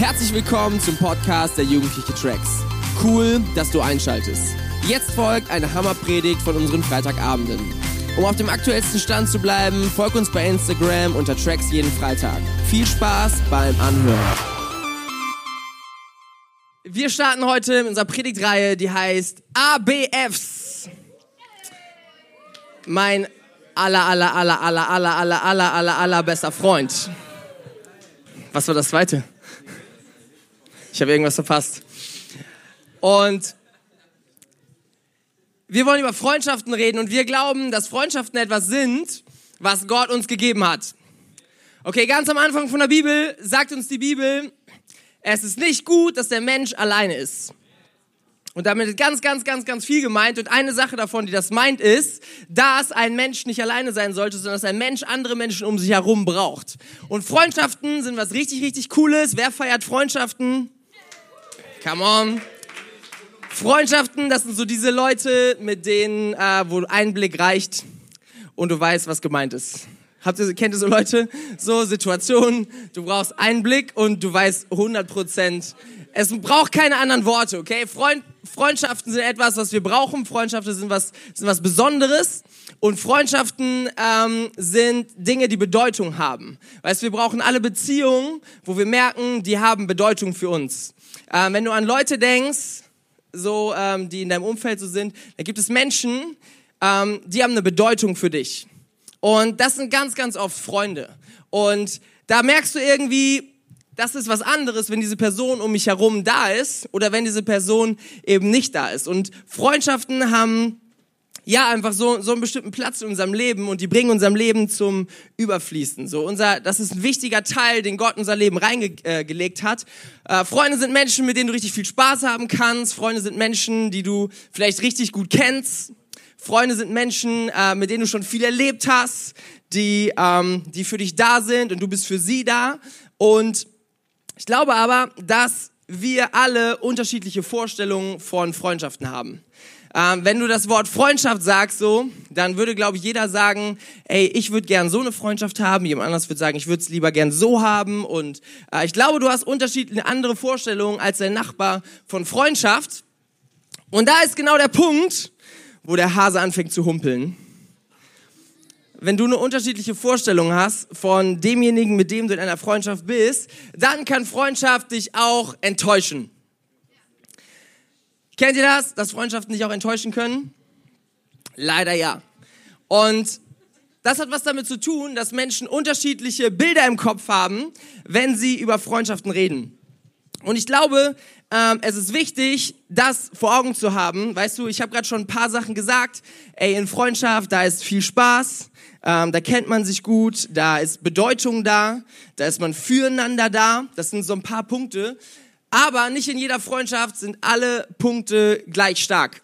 Herzlich willkommen zum Podcast der Jugendliche Tracks. Cool, dass du einschaltest. Jetzt folgt eine Hammerpredigt von unseren Freitagabenden. Um auf dem aktuellsten Stand zu bleiben, folg uns bei Instagram unter Tracks jeden Freitag. Viel Spaß beim Anhören. Wir starten heute in unserer Predigtreihe, die heißt ABFs. Mein aller, aller, aller, aller, aller, aller, aller, aller, aller bester Freund. Was war das zweite? Ich habe irgendwas verpasst. Und wir wollen über Freundschaften reden und wir glauben, dass Freundschaften etwas sind, was Gott uns gegeben hat. Okay, ganz am Anfang von der Bibel sagt uns die Bibel, es ist nicht gut, dass der Mensch alleine ist. Und damit ist ganz, ganz, ganz, ganz viel gemeint. Und eine Sache davon, die das meint, ist, dass ein Mensch nicht alleine sein sollte, sondern dass ein Mensch andere Menschen um sich herum braucht. Und Freundschaften sind was richtig, richtig Cooles. Wer feiert Freundschaften? Come on. Freundschaften, das sind so diese Leute, mit denen, äh, wo ein Blick reicht und du weißt, was gemeint ist. Habt ihr, kennt ihr so Leute? So Situationen, du brauchst einen Blick und du weißt 100 Prozent. Es braucht keine anderen Worte, okay? Freund, Freundschaften sind etwas, was wir brauchen. Freundschaften sind was, sind was Besonderes. Und Freundschaften ähm, sind Dinge, die Bedeutung haben. Weißt, wir brauchen alle Beziehungen, wo wir merken, die haben Bedeutung für uns. Ähm, wenn du an Leute denkst, so ähm, die in deinem Umfeld so sind, dann gibt es Menschen, ähm, die haben eine Bedeutung für dich. Und das sind ganz, ganz oft Freunde. Und da merkst du irgendwie, das ist was anderes, wenn diese Person um mich herum da ist oder wenn diese Person eben nicht da ist. Und Freundschaften haben ja einfach so, so einen bestimmten Platz in unserem Leben und die bringen unserem Leben zum Überfließen. So unser, das ist ein wichtiger Teil, den Gott in unser Leben reingelegt hat. Äh, Freunde sind Menschen, mit denen du richtig viel Spaß haben kannst. Freunde sind Menschen, die du vielleicht richtig gut kennst. Freunde sind Menschen, äh, mit denen du schon viel erlebt hast, die, ähm, die für dich da sind und du bist für sie da. Und ich glaube aber, dass wir alle unterschiedliche Vorstellungen von Freundschaften haben. Ähm, wenn du das Wort Freundschaft sagst, so, dann würde, glaube ich, jeder sagen, ey, ich würde gern so eine Freundschaft haben. Jemand anders würde sagen, ich würde es lieber gern so haben. Und äh, ich glaube, du hast unterschiedliche andere Vorstellungen als dein Nachbar von Freundschaft. Und da ist genau der Punkt, wo der Hase anfängt zu humpeln. Wenn du eine unterschiedliche Vorstellung hast von demjenigen, mit dem du in einer Freundschaft bist, dann kann Freundschaft dich auch enttäuschen. Kennt ihr das, dass Freundschaften dich auch enttäuschen können? Leider ja. Und das hat was damit zu tun, dass Menschen unterschiedliche Bilder im Kopf haben, wenn sie über Freundschaften reden. Und ich glaube, ähm, es ist wichtig, das vor Augen zu haben. Weißt du, ich habe gerade schon ein paar Sachen gesagt. Ey, in Freundschaft, da ist viel Spaß, ähm, da kennt man sich gut, da ist Bedeutung da, da ist man füreinander da. Das sind so ein paar Punkte. Aber nicht in jeder Freundschaft sind alle Punkte gleich stark.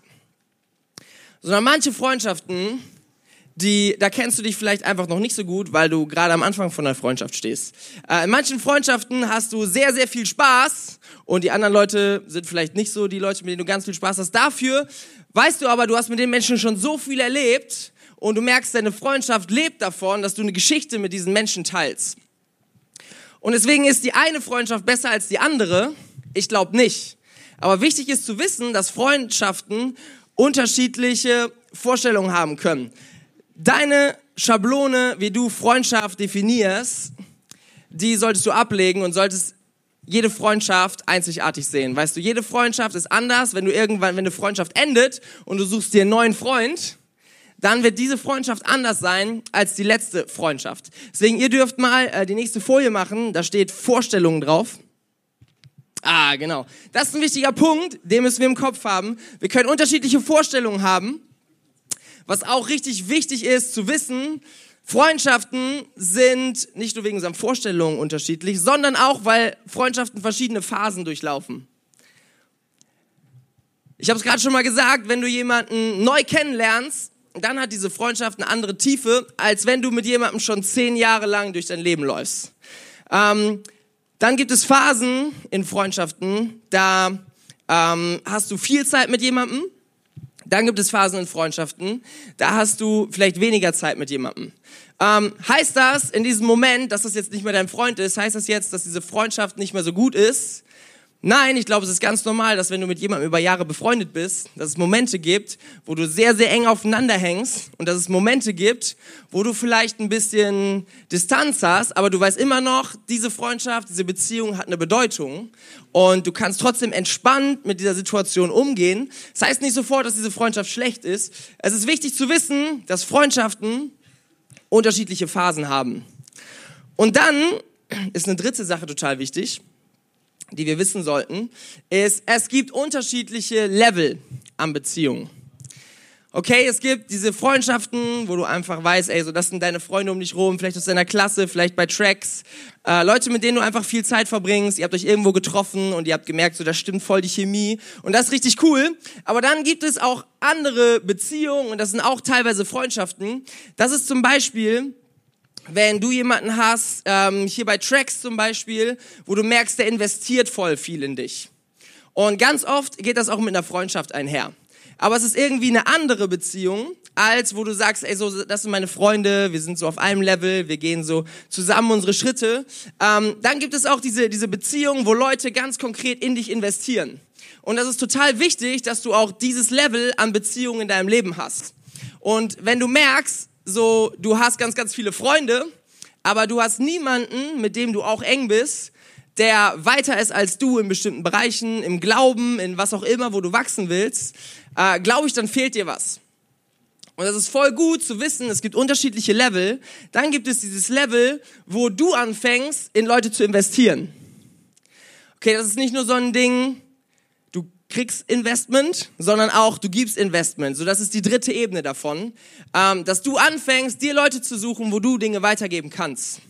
Sondern manche Freundschaften, die, da kennst du dich vielleicht einfach noch nicht so gut, weil du gerade am Anfang von einer Freundschaft stehst. Äh, in manchen Freundschaften hast du sehr, sehr viel Spaß und die anderen Leute sind vielleicht nicht so die Leute, mit denen du ganz viel Spaß hast. Dafür weißt du aber, du hast mit den Menschen schon so viel erlebt und du merkst, deine Freundschaft lebt davon, dass du eine Geschichte mit diesen Menschen teilst. Und deswegen ist die eine Freundschaft besser als die andere, ich glaube nicht. Aber wichtig ist zu wissen, dass Freundschaften unterschiedliche Vorstellungen haben können. Deine Schablone, wie du Freundschaft definierst, die solltest du ablegen und solltest jede Freundschaft einzigartig sehen. Weißt du, jede Freundschaft ist anders. Wenn du irgendwann, wenn eine Freundschaft endet und du suchst dir einen neuen Freund, dann wird diese Freundschaft anders sein als die letzte Freundschaft. Deswegen, ihr dürft mal äh, die nächste Folie machen. Da steht Vorstellungen drauf. Ah, genau. Das ist ein wichtiger Punkt, den müssen wir im Kopf haben. Wir können unterschiedliche Vorstellungen haben. Was auch richtig wichtig ist zu wissen, Freundschaften sind nicht nur wegen unseren Vorstellungen unterschiedlich, sondern auch, weil Freundschaften verschiedene Phasen durchlaufen. Ich habe es gerade schon mal gesagt, wenn du jemanden neu kennenlernst, dann hat diese Freundschaft eine andere Tiefe, als wenn du mit jemandem schon zehn Jahre lang durch dein Leben läufst. Ähm, dann gibt es Phasen in Freundschaften, da ähm, hast du viel Zeit mit jemandem, Dann gibt es Phasen in Freundschaften, da hast du vielleicht weniger Zeit mit jemandem. Ähm, heißt das in diesem Moment, dass das jetzt nicht mehr dein Freund ist, heißt das jetzt, dass diese Freundschaft nicht mehr so gut ist? Nein, ich glaube, es ist ganz normal, dass wenn du mit jemandem über Jahre befreundet bist, dass es Momente gibt, wo du sehr, sehr eng aufeinander hängst und dass es Momente gibt, wo du vielleicht ein bisschen Distanz hast, aber du weißt immer noch, diese Freundschaft, diese Beziehung hat eine Bedeutung und du kannst trotzdem entspannt mit dieser Situation umgehen. Das heißt nicht sofort, dass diese Freundschaft schlecht ist. Es ist wichtig zu wissen, dass Freundschaften unterschiedliche Phasen haben. Und dann ist eine dritte Sache total wichtig die wir wissen sollten, ist, es gibt unterschiedliche Level an Beziehungen. Okay, es gibt diese Freundschaften, wo du einfach weißt, ey, so das sind deine Freunde um dich rum, vielleicht aus deiner Klasse, vielleicht bei Tracks, äh, Leute, mit denen du einfach viel Zeit verbringst, ihr habt euch irgendwo getroffen und ihr habt gemerkt, so das stimmt voll die Chemie und das ist richtig cool. Aber dann gibt es auch andere Beziehungen und das sind auch teilweise Freundschaften. Das ist zum Beispiel wenn du jemanden hast, ähm, hier bei Tracks zum Beispiel, wo du merkst, der investiert voll viel in dich. Und ganz oft geht das auch mit einer Freundschaft einher. Aber es ist irgendwie eine andere Beziehung, als wo du sagst, ey, so, das sind meine Freunde, wir sind so auf einem Level, wir gehen so zusammen unsere Schritte. Ähm, dann gibt es auch diese, diese Beziehung, wo Leute ganz konkret in dich investieren. Und das ist total wichtig, dass du auch dieses Level an Beziehungen in deinem Leben hast. Und wenn du merkst, so, du hast ganz, ganz viele Freunde, aber du hast niemanden, mit dem du auch eng bist, der weiter ist als du in bestimmten Bereichen, im Glauben, in was auch immer, wo du wachsen willst, äh, glaube ich, dann fehlt dir was. Und das ist voll gut zu wissen, es gibt unterschiedliche Level. Dann gibt es dieses Level, wo du anfängst, in Leute zu investieren. Okay, das ist nicht nur so ein Ding, kriegst Investment, sondern auch du gibst Investment. So, das ist die dritte Ebene davon, ähm, dass du anfängst, dir Leute zu suchen, wo du Dinge weitergeben kannst.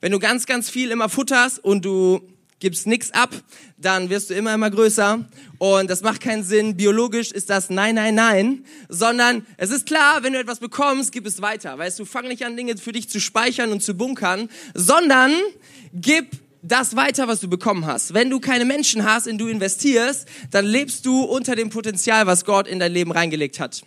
Wenn du ganz, ganz viel immer futterst und du gibst nichts ab, dann wirst du immer, immer größer. Und das macht keinen Sinn. Biologisch ist das nein, nein, nein. Sondern es ist klar, wenn du etwas bekommst, gib es weiter. Weißt du, fang nicht an, Dinge für dich zu speichern und zu bunkern, sondern gib das weiter, was du bekommen hast. Wenn du keine Menschen hast, in du investierst, dann lebst du unter dem Potenzial, was Gott in dein Leben reingelegt hat.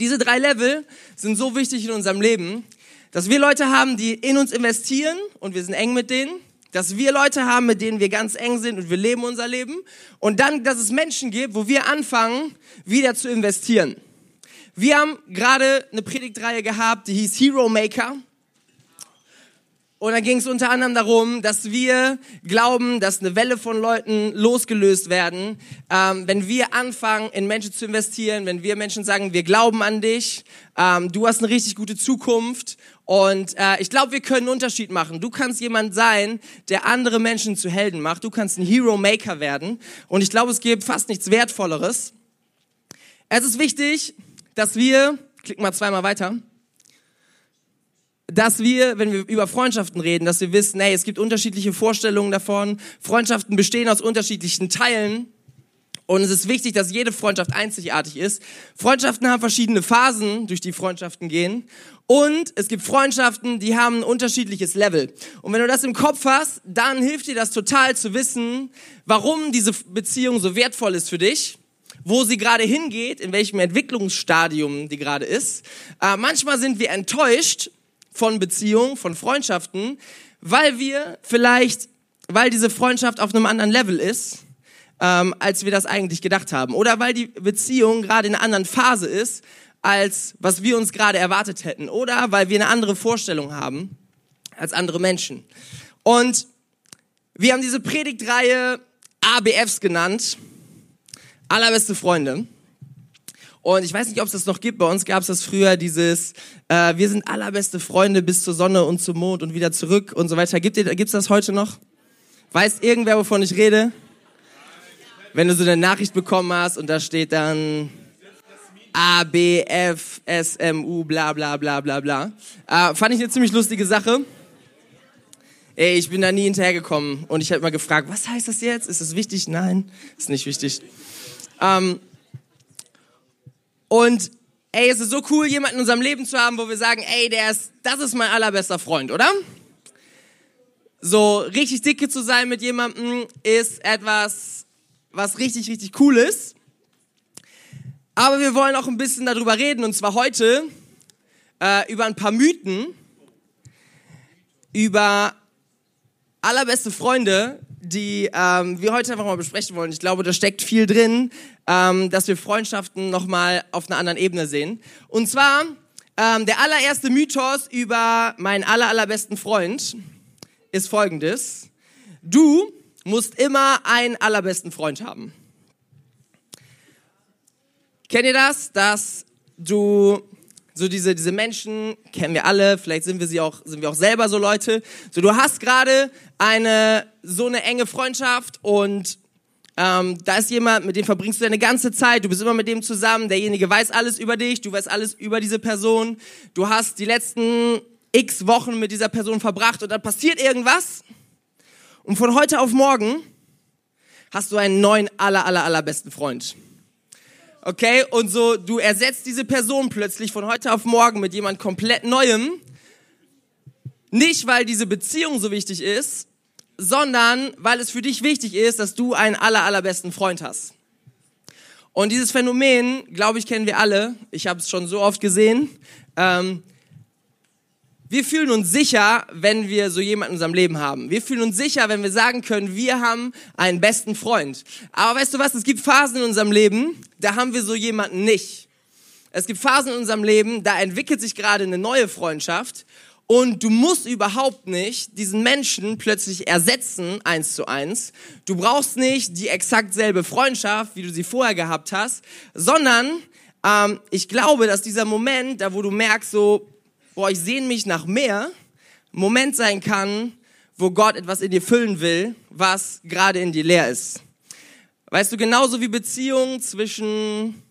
Diese drei Level sind so wichtig in unserem Leben, dass wir Leute haben, die in uns investieren und wir sind eng mit denen, dass wir Leute haben, mit denen wir ganz eng sind und wir leben unser Leben und dann, dass es Menschen gibt, wo wir anfangen, wieder zu investieren. Wir haben gerade eine Predigtreihe gehabt, die hieß Hero Maker. Und da ging es unter anderem darum, dass wir glauben, dass eine Welle von Leuten losgelöst werden, ähm, wenn wir anfangen, in Menschen zu investieren, wenn wir Menschen sagen, wir glauben an dich, ähm, du hast eine richtig gute Zukunft. Und äh, ich glaube, wir können einen Unterschied machen. Du kannst jemand sein, der andere Menschen zu Helden macht. Du kannst ein Hero Maker werden. Und ich glaube, es gibt fast nichts Wertvolleres. Es ist wichtig, dass wir, klick mal zweimal weiter, dass wir, wenn wir über Freundschaften reden, dass wir wissen, hey, es gibt unterschiedliche Vorstellungen davon. Freundschaften bestehen aus unterschiedlichen Teilen. Und es ist wichtig, dass jede Freundschaft einzigartig ist. Freundschaften haben verschiedene Phasen, durch die Freundschaften gehen. Und es gibt Freundschaften, die haben ein unterschiedliches Level. Und wenn du das im Kopf hast, dann hilft dir das total zu wissen, warum diese Beziehung so wertvoll ist für dich wo sie gerade hingeht, in welchem Entwicklungsstadium die gerade ist. Äh, manchmal sind wir enttäuscht, von Beziehungen, von Freundschaften, weil wir vielleicht, weil diese Freundschaft auf einem anderen Level ist, ähm, als wir das eigentlich gedacht haben. Oder weil die Beziehung gerade in einer anderen Phase ist, als was wir uns gerade erwartet hätten. Oder weil wir eine andere Vorstellung haben als andere Menschen. Und wir haben diese Predigtreihe ABFs genannt. Allerbeste Freunde. Und ich weiß nicht, ob es das noch gibt. Bei uns gab es das früher, dieses äh, Wir sind allerbeste Freunde bis zur Sonne und zum Mond und wieder zurück und so weiter. Gibt es das heute noch? Weiß irgendwer, wovon ich rede? Wenn du so eine Nachricht bekommen hast und da steht dann A, B, F, S, M, U, bla bla bla bla bla. Äh, fand ich eine ziemlich lustige Sache. Ey, ich bin da nie hinterhergekommen und ich habe mal gefragt, was heißt das jetzt? Ist es wichtig? Nein, ist nicht wichtig. Ähm, und ey, es ist so cool, jemanden in unserem Leben zu haben, wo wir sagen, ey, der ist, das ist mein allerbester Freund, oder? So richtig dicke zu sein mit jemandem ist etwas, was richtig, richtig cool ist. Aber wir wollen auch ein bisschen darüber reden, und zwar heute äh, über ein paar Mythen, über allerbeste Freunde, die ähm, wir heute einfach mal besprechen wollen. Ich glaube, da steckt viel drin, ähm, dass wir Freundschaften nochmal auf einer anderen Ebene sehen. Und zwar ähm, der allererste Mythos über meinen aller, allerbesten Freund ist folgendes. Du musst immer einen allerbesten Freund haben. Kennt ihr das, dass du so diese, diese Menschen, kennen wir alle, vielleicht sind wir sie auch, sind wir auch selber so Leute. So, du hast gerade eine, so eine enge Freundschaft und ähm, da ist jemand, mit dem verbringst du deine ganze Zeit, du bist immer mit dem zusammen, derjenige weiß alles über dich, du weißt alles über diese Person, du hast die letzten x Wochen mit dieser Person verbracht und dann passiert irgendwas. Und von heute auf morgen hast du einen neuen aller, aller, allerbesten Freund. Okay, und so, du ersetzt diese Person plötzlich von heute auf morgen mit jemand komplett Neuem. Nicht, weil diese Beziehung so wichtig ist, sondern weil es für dich wichtig ist, dass du einen aller, allerbesten Freund hast. Und dieses Phänomen, glaube ich, kennen wir alle. Ich habe es schon so oft gesehen. Ähm, wir fühlen uns sicher, wenn wir so jemanden in unserem Leben haben. Wir fühlen uns sicher, wenn wir sagen können, wir haben einen besten Freund. Aber weißt du was, es gibt Phasen in unserem Leben, da haben wir so jemanden nicht. Es gibt Phasen in unserem Leben, da entwickelt sich gerade eine neue Freundschaft und du musst überhaupt nicht diesen Menschen plötzlich ersetzen, eins zu eins. Du brauchst nicht die exakt selbe Freundschaft, wie du sie vorher gehabt hast, sondern ähm, ich glaube, dass dieser Moment, da wo du merkst, so, boah, ich sehne mich nach mehr, Moment sein kann, wo Gott etwas in dir füllen will, was gerade in dir leer ist. Weißt du, genauso wie Beziehungen zwischen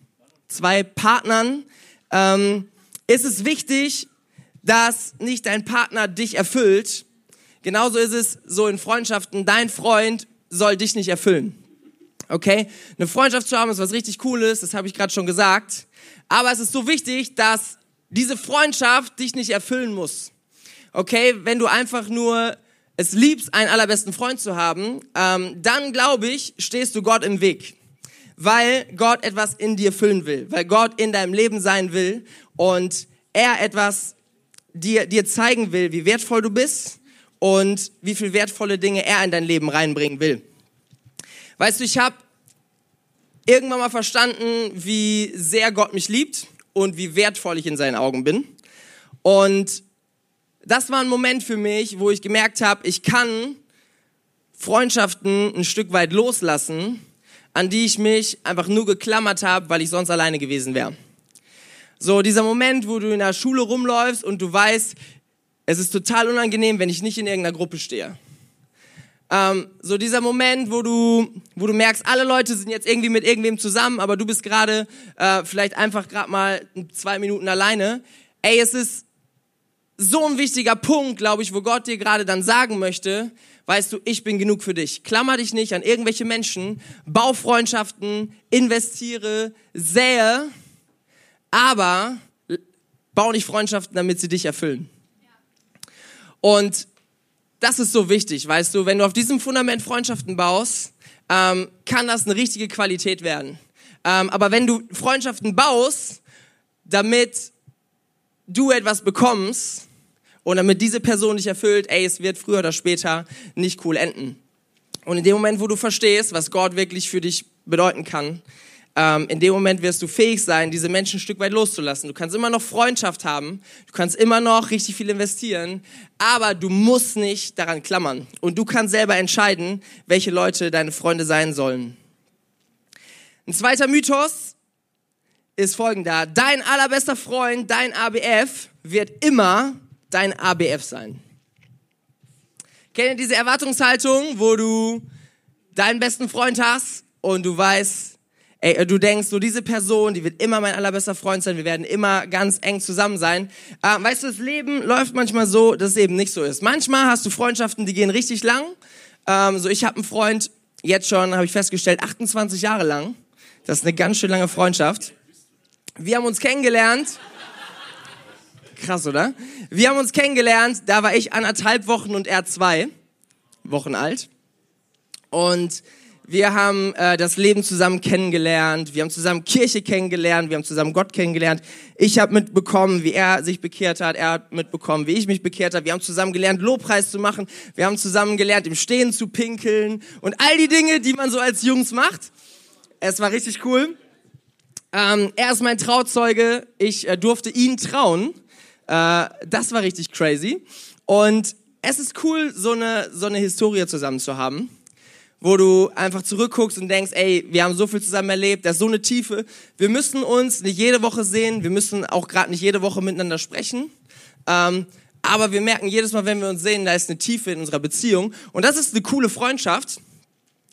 zwei Partnern, ähm, ist es wichtig, dass nicht dein Partner dich erfüllt. Genauso ist es so in Freundschaften, dein Freund soll dich nicht erfüllen. Okay? Eine Freundschaft zu haben ist was richtig Cooles, das habe ich gerade schon gesagt. Aber es ist so wichtig, dass diese Freundschaft dich nicht erfüllen muss. Okay? Wenn du einfach nur es liebst, einen allerbesten Freund zu haben, ähm, dann glaube ich, stehst du Gott im Weg. Weil Gott etwas in dir füllen will, weil Gott in deinem Leben sein will und er etwas dir, dir zeigen will, wie wertvoll du bist und wie viel wertvolle Dinge er in dein Leben reinbringen will. Weißt du, ich habe irgendwann mal verstanden, wie sehr Gott mich liebt und wie wertvoll ich in seinen Augen bin. Und das war ein Moment für mich, wo ich gemerkt habe, ich kann Freundschaften ein Stück weit loslassen, an die ich mich einfach nur geklammert habe, weil ich sonst alleine gewesen wäre. So dieser Moment, wo du in der Schule rumläufst und du weißt, es ist total unangenehm, wenn ich nicht in irgendeiner Gruppe stehe. Ähm, so dieser Moment, wo du, wo du merkst, alle Leute sind jetzt irgendwie mit irgendwem zusammen, aber du bist gerade äh, vielleicht einfach gerade mal zwei Minuten alleine. Ey, es ist so ein wichtiger Punkt, glaube ich, wo Gott dir gerade dann sagen möchte, weißt du, ich bin genug für dich. Klammer dich nicht an irgendwelche Menschen, bau Freundschaften, investiere, sähe aber bau nicht Freundschaften, damit sie dich erfüllen. Und das ist so wichtig, weißt du, wenn du auf diesem Fundament Freundschaften baust, ähm, kann das eine richtige Qualität werden. Ähm, aber wenn du Freundschaften baust, damit du etwas bekommst und damit diese Person dich erfüllt, ey, es wird früher oder später nicht cool enden. Und in dem Moment, wo du verstehst, was Gott wirklich für dich bedeuten kann, ähm, in dem Moment wirst du fähig sein, diese Menschen ein Stück weit loszulassen. Du kannst immer noch Freundschaft haben, du kannst immer noch richtig viel investieren, aber du musst nicht daran klammern. Und du kannst selber entscheiden, welche Leute deine Freunde sein sollen. Ein zweiter Mythos ist folgender. Dein allerbester Freund, dein ABF, wird immer dein ABF sein. Kennt ihr diese Erwartungshaltung, wo du deinen besten Freund hast und du weißt, ey, du denkst, so diese Person, die wird immer mein allerbester Freund sein, wir werden immer ganz eng zusammen sein. Äh, weißt du, das Leben läuft manchmal so, dass es eben nicht so ist. Manchmal hast du Freundschaften, die gehen richtig lang. Ähm, so, ich habe einen Freund, jetzt schon, habe ich festgestellt, 28 Jahre lang. Das ist eine ganz schön lange Freundschaft. Wir haben uns kennengelernt. Krass, oder? Wir haben uns kennengelernt, da war ich anderthalb Wochen und er zwei Wochen alt. Und Wir haben äh, das Leben zusammen kennengelernt. Wir haben zusammen Kirche kennengelernt. Wir haben zusammen Gott kennengelernt. Ich habe mitbekommen, wie er sich bekehrt hat. Er hat mitbekommen, wie ich mich bekehrt habe. Wir haben zusammen gelernt, Lobpreis zu machen. Wir haben zusammen gelernt, im Stehen zu pinkeln und all die Dinge, die man so als Jungs macht. Es war richtig cool. Ähm, er ist mein Trauzeuge. Ich äh, durfte ihn trauen. Äh, das war richtig crazy. Und es ist cool, so eine, so eine Historie zusammen zu haben wo du einfach zurückguckst und denkst, ey, wir haben so viel zusammen erlebt, da ist so eine Tiefe. Wir müssen uns nicht jede Woche sehen, wir müssen auch gerade nicht jede Woche miteinander sprechen. Ähm, aber wir merken jedes Mal, wenn wir uns sehen, da ist eine Tiefe in unserer Beziehung. Und das ist eine coole Freundschaft.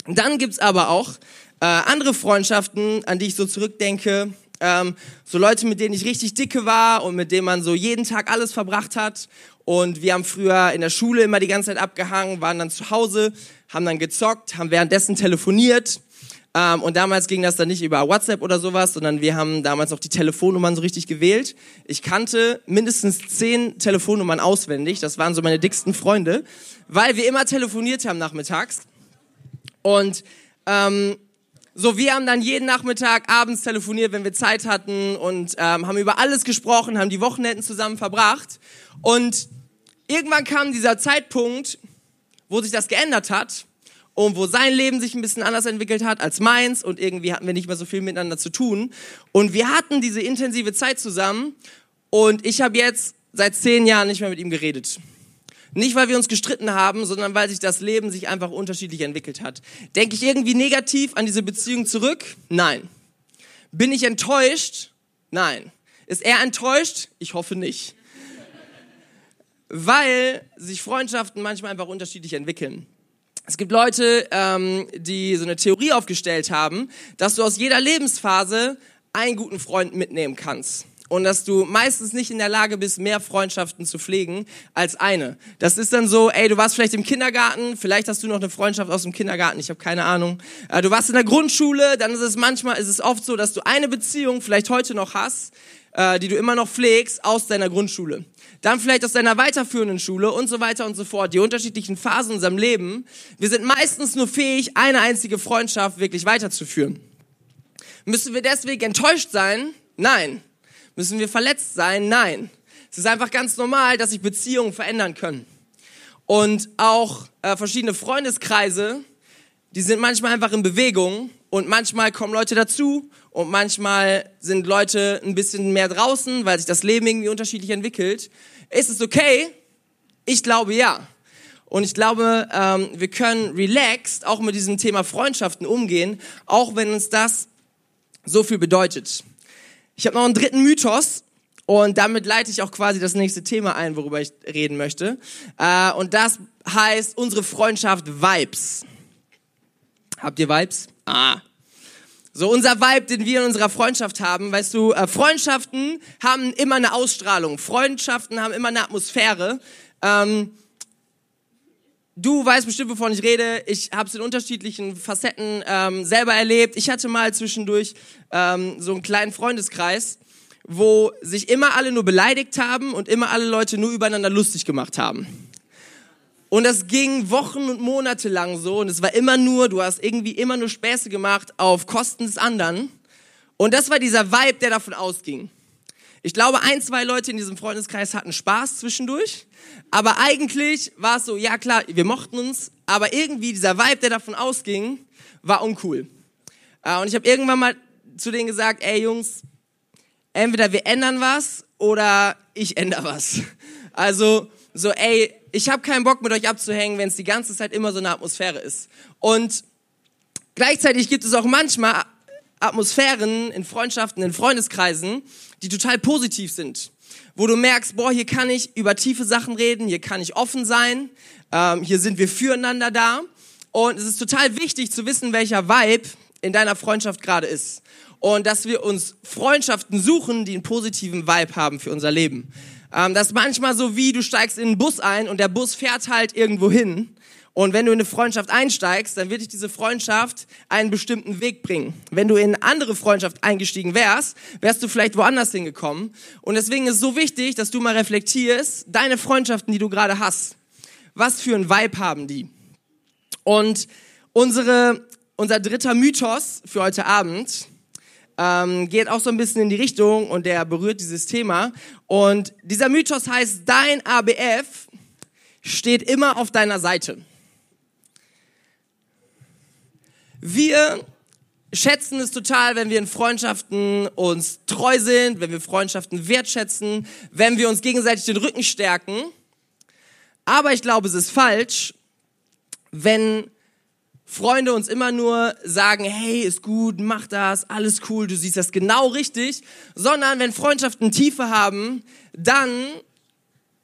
Dann gibt's aber auch äh, andere Freundschaften, an die ich so zurückdenke. Ähm, so Leute, mit denen ich richtig dicke war und mit denen man so jeden Tag alles verbracht hat. Und wir haben früher in der Schule immer die ganze Zeit abgehangen, waren dann zu Hause, haben dann gezockt, haben währenddessen telefoniert. Ähm, und damals ging das dann nicht über WhatsApp oder sowas, sondern wir haben damals auch die Telefonnummern so richtig gewählt. Ich kannte mindestens zehn Telefonnummern auswendig. Das waren so meine dicksten Freunde, weil wir immer telefoniert haben nachmittags. Und ähm, so, wir haben dann jeden Nachmittag abends telefoniert, wenn wir Zeit hatten und ähm, haben über alles gesprochen, haben die Wochenenden zusammen verbracht. Und irgendwann kam dieser Zeitpunkt, wo sich das geändert hat und wo sein Leben sich ein bisschen anders entwickelt hat als meins und irgendwie hatten wir nicht mehr so viel miteinander zu tun. Und wir hatten diese intensive Zeit zusammen und ich habe jetzt seit zehn Jahren nicht mehr mit ihm geredet. Nicht, weil wir uns gestritten haben, sondern weil sich das Leben sich einfach unterschiedlich entwickelt hat. Denke ich irgendwie negativ an diese Beziehung zurück? Nein. Bin ich enttäuscht? Nein. Ist er enttäuscht? Ich hoffe nicht weil sich Freundschaften manchmal einfach unterschiedlich entwickeln. Es gibt Leute, ähm, die so eine Theorie aufgestellt haben, dass du aus jeder Lebensphase einen guten Freund mitnehmen kannst und dass du meistens nicht in der Lage bist, mehr Freundschaften zu pflegen als eine. Das ist dann so, ey, du warst vielleicht im Kindergarten, vielleicht hast du noch eine Freundschaft aus dem Kindergarten, ich habe keine Ahnung. Äh, du warst in der Grundschule, dann ist es manchmal, ist es oft so, dass du eine Beziehung vielleicht heute noch hast, äh, die du immer noch pflegst aus deiner Grundschule. Dann vielleicht aus deiner weiterführenden Schule und so weiter und so fort. Die unterschiedlichen Phasen in unserem Leben. Wir sind meistens nur fähig, eine einzige Freundschaft wirklich weiterzuführen. Müssen wir deswegen enttäuscht sein? Nein. Müssen wir verletzt sein? Nein. Es ist einfach ganz normal, dass sich Beziehungen verändern können. Und auch äh, verschiedene Freundeskreise, die sind manchmal einfach in Bewegung und manchmal kommen Leute dazu und manchmal sind Leute ein bisschen mehr draußen, weil sich das Leben irgendwie unterschiedlich entwickelt. Ist es okay? Ich glaube ja. Und ich glaube, ähm, wir können relaxed auch mit diesem Thema Freundschaften umgehen, auch wenn uns das so viel bedeutet. Ich habe noch einen dritten Mythos und damit leite ich auch quasi das nächste Thema ein, worüber ich reden möchte. Äh, und das heißt unsere Freundschaft Vibes. Habt ihr Vibes? Ah, so unser Vibe, den wir in unserer Freundschaft haben, weißt du, äh, Freundschaften haben immer eine Ausstrahlung, Freundschaften haben immer eine Atmosphäre. Ähm, du weißt bestimmt, wovon ich rede. Ich habe es in unterschiedlichen Facetten ähm, selber erlebt. Ich hatte mal zwischendurch ähm, so einen kleinen Freundeskreis, wo sich immer alle nur beleidigt haben und immer alle Leute nur übereinander lustig gemacht haben. Und das ging Wochen und Monate lang so und es war immer nur, du hast irgendwie immer nur Späße gemacht auf Kosten des anderen. Und das war dieser Vibe, der davon ausging. Ich glaube, ein, zwei Leute in diesem Freundeskreis hatten Spaß zwischendurch, aber eigentlich war es so, ja klar, wir mochten uns, aber irgendwie dieser Vibe, der davon ausging, war uncool. Äh, und ich habe irgendwann mal zu denen gesagt, ey Jungs, entweder wir ändern was oder ich ändere was. Also so, ey, ich habe keinen Bock mit euch abzuhängen, wenn es die ganze Zeit immer so eine Atmosphäre ist. Und gleichzeitig gibt es auch manchmal Atmosphären in Freundschaften, in Freundeskreisen, die total positiv sind. Wo du merkst, boah, hier kann ich über tiefe Sachen reden, hier kann ich offen sein, ähm, hier sind wir füreinander da. Und es ist total wichtig zu wissen, welcher Vibe in deiner Freundschaft gerade ist. Und dass wir uns Freundschaften suchen, die einen positiven Vibe haben für unser Leben. Ähm, das ist manchmal so wie, du steigst in einen Bus ein und der Bus fährt halt irgendwo hin. Und wenn du in eine Freundschaft einsteigst, dann wird dich diese Freundschaft einen bestimmten Weg bringen. Wenn du in eine andere Freundschaft eingestiegen wärst, wärst du vielleicht woanders hingekommen. Und deswegen ist es so wichtig, dass du mal reflektierst, deine Freundschaften, die du gerade hast. Was für ein Vibe haben die? Und unsere, unser dritter Mythos für heute Abend ähm, geht auch so ein bisschen in die Richtung und der berührt dieses Thema. Und dieser Mythos heißt, dein ABF steht immer auf deiner Seite. Wir schätzen es total, wenn wir in Freundschaften uns treu sind, wenn wir Freundschaften wertschätzen, wenn wir uns gegenseitig den Rücken stärken. Aber ich glaube, es ist falsch, wenn Freunde uns immer nur sagen, hey, ist gut, mach das, alles cool, du siehst das genau richtig, sondern wenn Freundschaften Tiefe haben, dann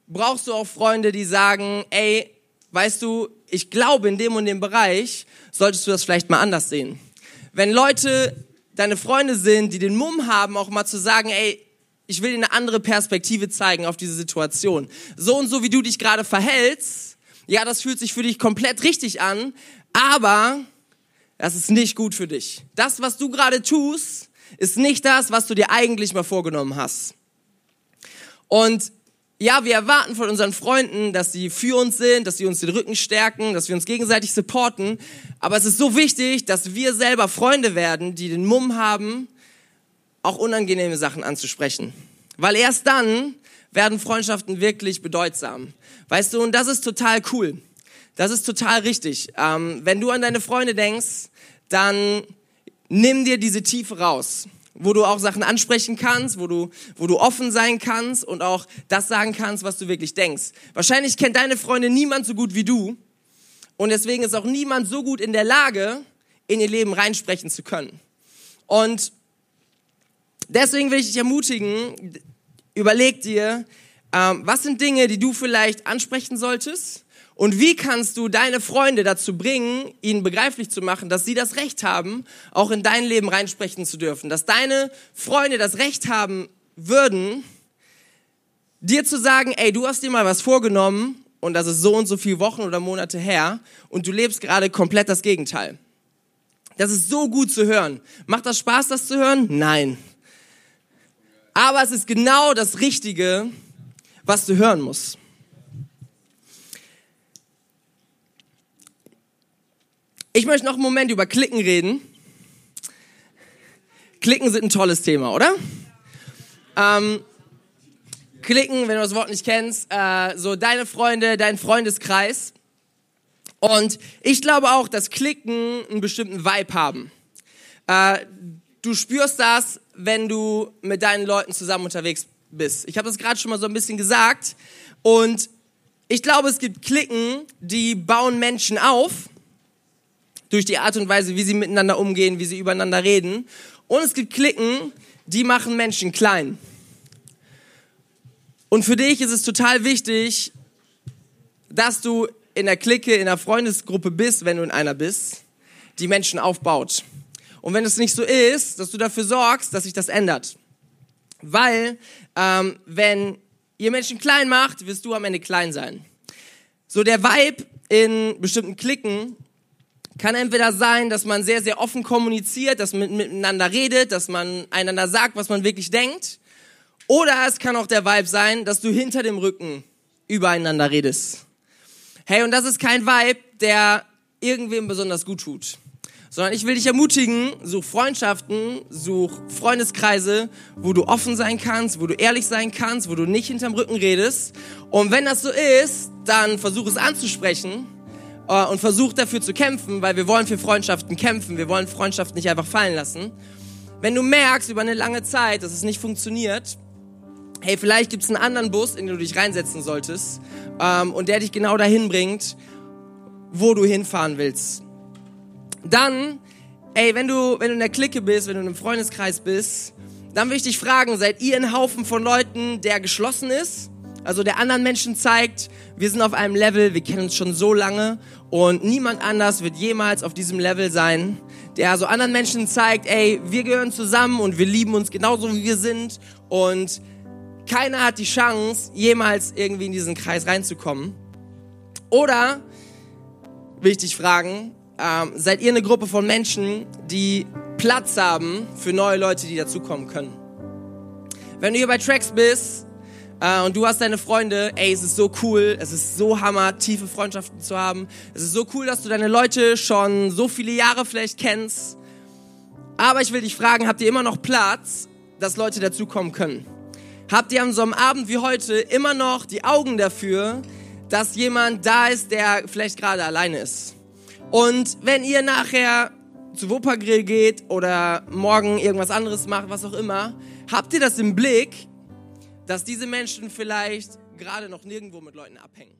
brauchst du auch Freunde, die sagen, ey, weißt du, ich glaube, in dem und dem Bereich solltest du das vielleicht mal anders sehen. Wenn Leute deine Freunde sind, die den Mumm haben, auch mal zu sagen, ey, ich will dir eine andere Perspektive zeigen auf diese Situation. So und so, wie du dich gerade verhältst, ja, das fühlt sich für dich komplett richtig an, aber das ist nicht gut für dich. Das, was du gerade tust, ist nicht das, was du dir eigentlich mal vorgenommen hast. Und ja, wir erwarten von unseren Freunden, dass sie für uns sind, dass sie uns den Rücken stärken, dass wir uns gegenseitig supporten. Aber es ist so wichtig, dass wir selber Freunde werden, die den Mumm haben, auch unangenehme Sachen anzusprechen. Weil erst dann werden Freundschaften wirklich bedeutsam. Weißt du, und das ist total cool. Das ist total richtig. Ähm, wenn du an deine Freunde denkst, dann nimm dir diese Tiefe raus wo du auch Sachen ansprechen kannst, wo du, wo du offen sein kannst und auch das sagen kannst, was du wirklich denkst. Wahrscheinlich kennt deine Freunde niemand so gut wie du und deswegen ist auch niemand so gut in der Lage, in ihr Leben reinsprechen zu können. Und deswegen will ich dich ermutigen, überleg dir, ähm, was sind Dinge, die du vielleicht ansprechen solltest und wie kannst du deine Freunde dazu bringen, ihnen begreiflich zu machen, dass sie das Recht haben, auch in dein Leben reinsprechen zu dürfen? Dass deine Freunde das Recht haben würden, dir zu sagen, ey, du hast dir mal was vorgenommen und das ist so und so viele Wochen oder Monate her und du lebst gerade komplett das Gegenteil. Das ist so gut zu hören. Macht das Spaß, das zu hören? Nein. Aber es ist genau das Richtige, was du hören musst. Ich möchte noch einen Moment über Klicken reden. Klicken sind ein tolles Thema, oder? Ähm, Klicken, wenn du das Wort nicht kennst, äh, so deine Freunde, dein Freundeskreis. Und ich glaube auch, dass Klicken einen bestimmten Vibe haben. Äh, du spürst das, wenn du mit deinen Leuten zusammen unterwegs bist. Ich habe das gerade schon mal so ein bisschen gesagt. Und ich glaube, es gibt Klicken, die bauen Menschen auf durch die Art und Weise, wie sie miteinander umgehen, wie sie übereinander reden. Und es gibt Klicken, die machen Menschen klein. Und für dich ist es total wichtig, dass du in der Clique, in der Freundesgruppe bist, wenn du in einer bist, die Menschen aufbaut. Und wenn es nicht so ist, dass du dafür sorgst, dass sich das ändert. Weil, ähm, wenn ihr Menschen klein macht, wirst du am Ende klein sein. So der Vibe in bestimmten Klicken kann entweder sein, dass man sehr, sehr offen kommuniziert, dass man miteinander redet, dass man einander sagt, was man wirklich denkt. Oder es kann auch der Vibe sein, dass du hinter dem Rücken übereinander redest. Hey, und das ist kein Vibe, der irgendwem besonders gut tut. Sondern ich will dich ermutigen, such Freundschaften, such Freundeskreise, wo du offen sein kannst, wo du ehrlich sein kannst, wo du nicht hinterm Rücken redest. Und wenn das so ist, dann versuch es anzusprechen und versucht dafür zu kämpfen, weil wir wollen für Freundschaften kämpfen. Wir wollen Freundschaften nicht einfach fallen lassen. Wenn du merkst über eine lange Zeit, dass es nicht funktioniert, hey, vielleicht gibt es einen anderen Bus, in den du dich reinsetzen solltest ähm, und der dich genau dahin bringt, wo du hinfahren willst. Dann, ey, wenn du, wenn du in der Clique bist, wenn du in einem Freundeskreis bist, dann will ich dich fragen, seid ihr ein Haufen von Leuten, der geschlossen ist? Also der anderen Menschen zeigt, wir sind auf einem Level, wir kennen uns schon so lange und niemand anders wird jemals auf diesem Level sein, der also anderen Menschen zeigt, ey, wir gehören zusammen und wir lieben uns genauso wie wir sind und keiner hat die Chance, jemals irgendwie in diesen Kreis reinzukommen. Oder, will ich dich fragen, ähm, seid ihr eine Gruppe von Menschen, die Platz haben für neue Leute, die dazukommen können? Wenn du hier bei Tracks bist, äh, und du hast deine Freunde, ey, es ist so cool, es ist so hammer, tiefe Freundschaften zu haben. Es ist so cool, dass du deine Leute schon so viele Jahre vielleicht kennst. Aber ich will dich fragen, habt ihr immer noch Platz, dass Leute dazukommen können? Habt ihr an so einem Abend wie heute immer noch die Augen dafür, dass jemand da ist, der vielleicht gerade alleine ist? Und wenn ihr nachher zu Wuppergrill geht oder morgen irgendwas anderes macht, was auch immer, habt ihr das im Blick, dass diese Menschen vielleicht gerade noch nirgendwo mit Leuten abhängen?